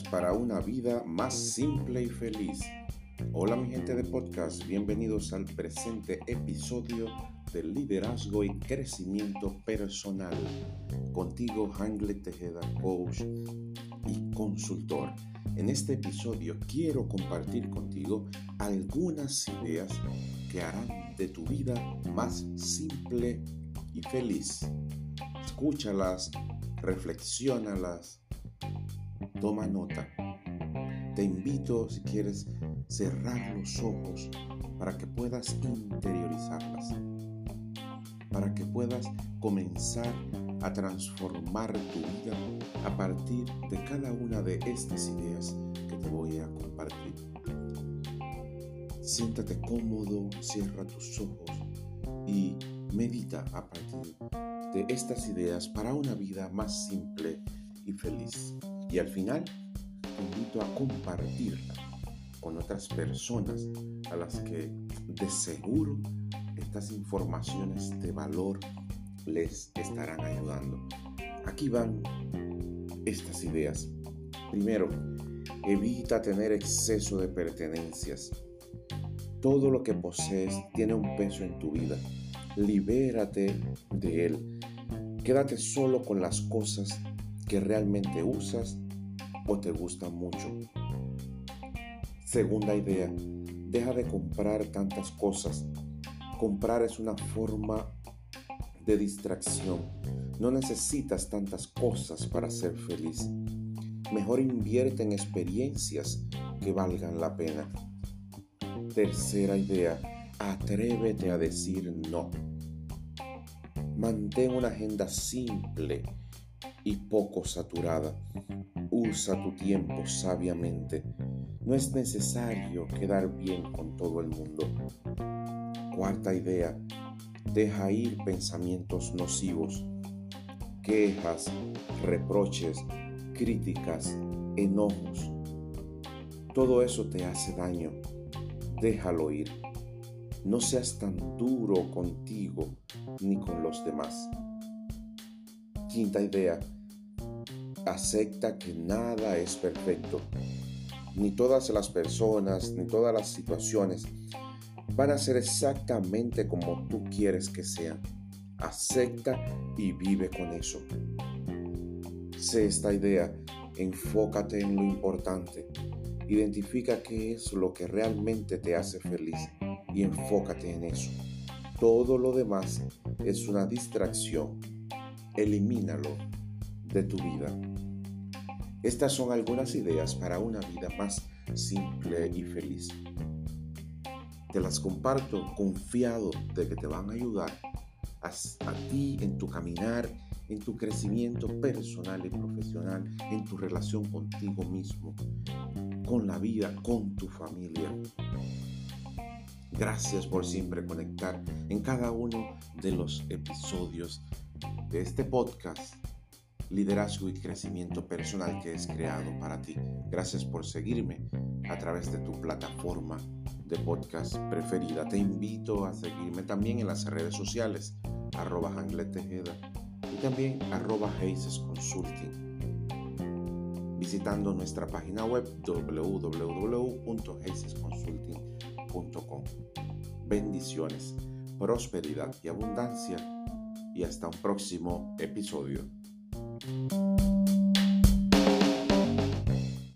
para una vida más simple y feliz. Hola mi gente de podcast, bienvenidos al presente episodio de liderazgo y crecimiento personal. Contigo, Hangle Tejeda, coach y consultor. En este episodio quiero compartir contigo algunas ideas que harán de tu vida más simple y feliz. Escúchalas, reflexiónalas Toma nota. Te invito, si quieres, cerrar los ojos para que puedas interiorizarlas, para que puedas comenzar a transformar tu vida a partir de cada una de estas ideas que te voy a compartir. Siéntate cómodo, cierra tus ojos y medita a partir de estas ideas para una vida más simple y feliz. Y al final, te invito a compartirla con otras personas a las que de seguro estas informaciones de valor les estarán ayudando. Aquí van estas ideas. Primero, evita tener exceso de pertenencias. Todo lo que posees tiene un peso en tu vida. Libérate de él. Quédate solo con las cosas que realmente usas o te gusta mucho. Segunda idea, deja de comprar tantas cosas. Comprar es una forma de distracción. No necesitas tantas cosas para ser feliz. Mejor invierte en experiencias que valgan la pena. Tercera idea, atrévete a decir no. Mantén una agenda simple y poco saturada. Usa tu tiempo sabiamente. No es necesario quedar bien con todo el mundo. Cuarta idea. Deja ir pensamientos nocivos, quejas, reproches, críticas, enojos. Todo eso te hace daño. Déjalo ir. No seas tan duro contigo ni con los demás. Quinta idea, acepta que nada es perfecto. Ni todas las personas, ni todas las situaciones van a ser exactamente como tú quieres que sean. Acepta y vive con eso. Sé esta idea, enfócate en lo importante. Identifica qué es lo que realmente te hace feliz y enfócate en eso. Todo lo demás es una distracción elimínalo de tu vida. Estas son algunas ideas para una vida más simple y feliz. Te las comparto confiado de que te van a ayudar a, ti en tu caminar, en tu crecimiento personal y profesional, en tu relación contigo mismo, con la vida, con tu familia. Gracias por siempre conectar en cada uno de los episodios de este podcast, Liderazgo y Crecimiento Personal que es creado para ti. Gracias por seguirme a través de tu plataforma de podcast preferida. Te invito a seguirme también en las redes sociales, arroba Tejeda y también arroba Consulting visitando nuestra página web www.heisesconsulting.com. Bendiciones, prosperidad y abundancia y hasta un próximo episodio.